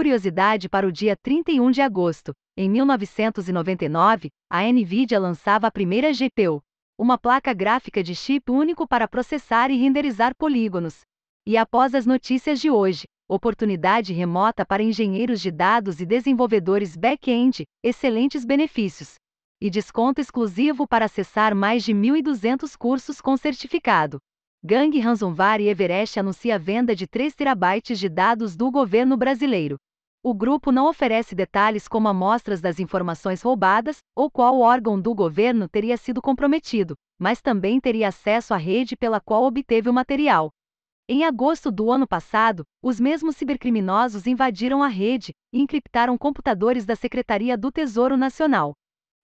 curiosidade para o dia 31 de agosto, em 1999, a Nvidia lançava a primeira GPU, uma placa gráfica de chip único para processar e renderizar polígonos. E após as notícias de hoje, oportunidade remota para engenheiros de dados e desenvolvedores back-end, excelentes benefícios. E desconto exclusivo para acessar mais de 1.200 cursos com certificado. Gang Ransomware e Everest anuncia a venda de 3 terabytes de dados do governo brasileiro. O grupo não oferece detalhes como amostras das informações roubadas ou qual órgão do governo teria sido comprometido, mas também teria acesso à rede pela qual obteve o material. Em agosto do ano passado, os mesmos cibercriminosos invadiram a rede e encriptaram computadores da Secretaria do Tesouro Nacional.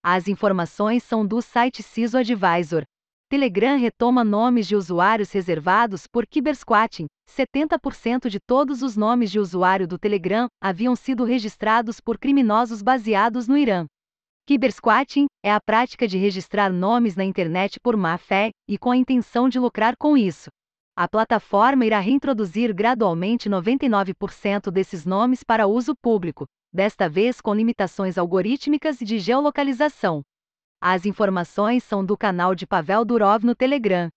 As informações são do site CISO Advisor. Telegram retoma nomes de usuários reservados por cybersquatting. 70% de todos os nomes de usuário do Telegram haviam sido registrados por criminosos baseados no Irã. Cybersquatting é a prática de registrar nomes na internet por má fé e com a intenção de lucrar com isso. A plataforma irá reintroduzir gradualmente 99% desses nomes para uso público, desta vez com limitações algorítmicas e de geolocalização. As informações são do canal de Pavel Durov no Telegram.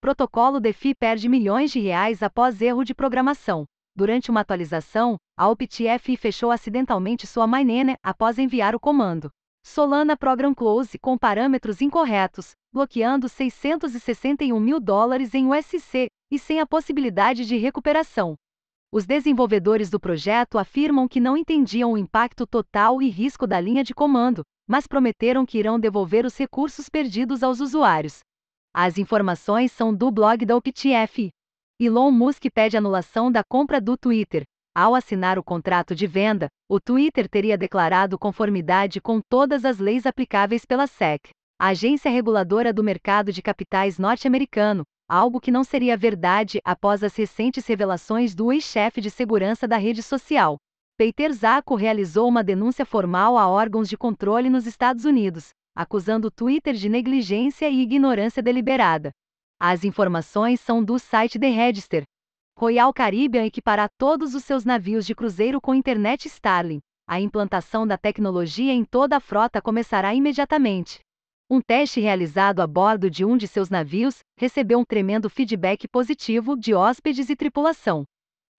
Protocolo DeFi perde milhões de reais após erro de programação. Durante uma atualização, a OptFi fechou acidentalmente sua mainnet após enviar o comando. Solana Program Close com parâmetros incorretos, bloqueando 661 mil dólares em USC, e sem a possibilidade de recuperação. Os desenvolvedores do projeto afirmam que não entendiam o impacto total e risco da linha de comando, mas prometeram que irão devolver os recursos perdidos aos usuários. As informações são do blog da OptF. Elon Musk pede anulação da compra do Twitter, ao assinar o contrato de venda, o Twitter teria declarado conformidade com todas as leis aplicáveis pela SEC, a agência reguladora do mercado de capitais norte-americano, algo que não seria verdade após as recentes revelações do ex-chefe de segurança da rede social. Peter Zacco realizou uma denúncia formal a órgãos de controle nos Estados Unidos, acusando o Twitter de negligência e ignorância deliberada. As informações são do site The Register, Royal Caribbean equipará todos os seus navios de cruzeiro com internet Starlink. A implantação da tecnologia em toda a frota começará imediatamente. Um teste realizado a bordo de um de seus navios recebeu um tremendo feedback positivo de hóspedes e tripulação.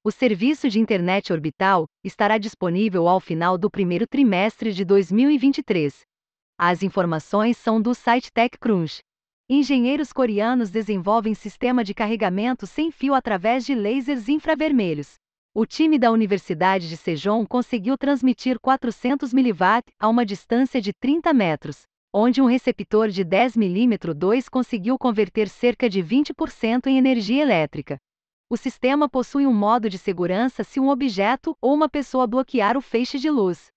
O serviço de internet orbital estará disponível ao final do primeiro trimestre de 2023. As informações são do site TechCrunch. Engenheiros coreanos desenvolvem sistema de carregamento sem fio através de lasers infravermelhos. O time da Universidade de Sejong conseguiu transmitir 400 mW a uma distância de 30 metros, onde um receptor de 10 mm 2 conseguiu converter cerca de 20% em energia elétrica. O sistema possui um modo de segurança se um objeto ou uma pessoa bloquear o feixe de luz.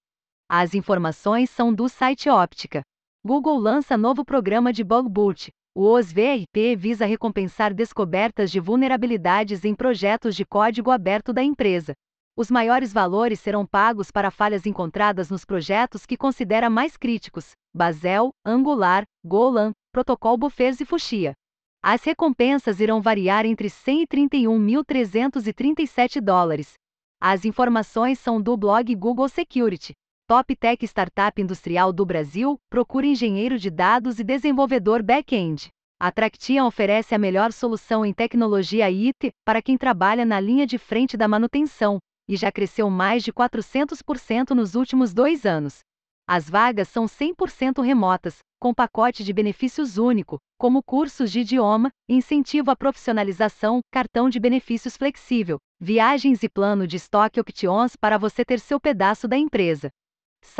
As informações são do site Óptica. Google lança novo programa de bug boot, o OSVRP visa recompensar descobertas de vulnerabilidades em projetos de código aberto da empresa. Os maiores valores serão pagos para falhas encontradas nos projetos que considera mais críticos: Basel, Angular, Golan, Protocol Buffers e Fuchsia. As recompensas irão variar entre 131.337 dólares. As informações são do blog Google Security. Top Tech Startup Industrial do Brasil, procura engenheiro de dados e desenvolvedor back-end. A Tractian oferece a melhor solução em tecnologia IT para quem trabalha na linha de frente da manutenção, e já cresceu mais de 400% nos últimos dois anos. As vagas são 100% remotas, com pacote de benefícios único, como cursos de idioma, incentivo à profissionalização, cartão de benefícios flexível, viagens e plano de estoque options para você ter seu pedaço da empresa.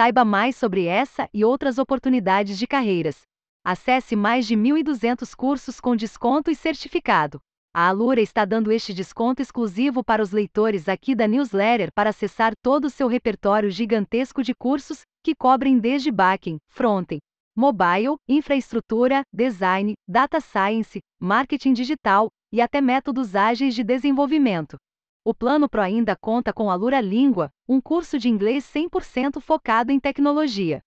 Saiba mais sobre essa e outras oportunidades de carreiras. Acesse mais de 1.200 cursos com desconto e certificado. A Alura está dando este desconto exclusivo para os leitores aqui da newsletter para acessar todo o seu repertório gigantesco de cursos que cobrem desde backend, frontend, mobile, infraestrutura, design, data science, marketing digital e até métodos ágeis de desenvolvimento. O Plano Pro ainda conta com a Lura Língua, um curso de inglês 100% focado em tecnologia.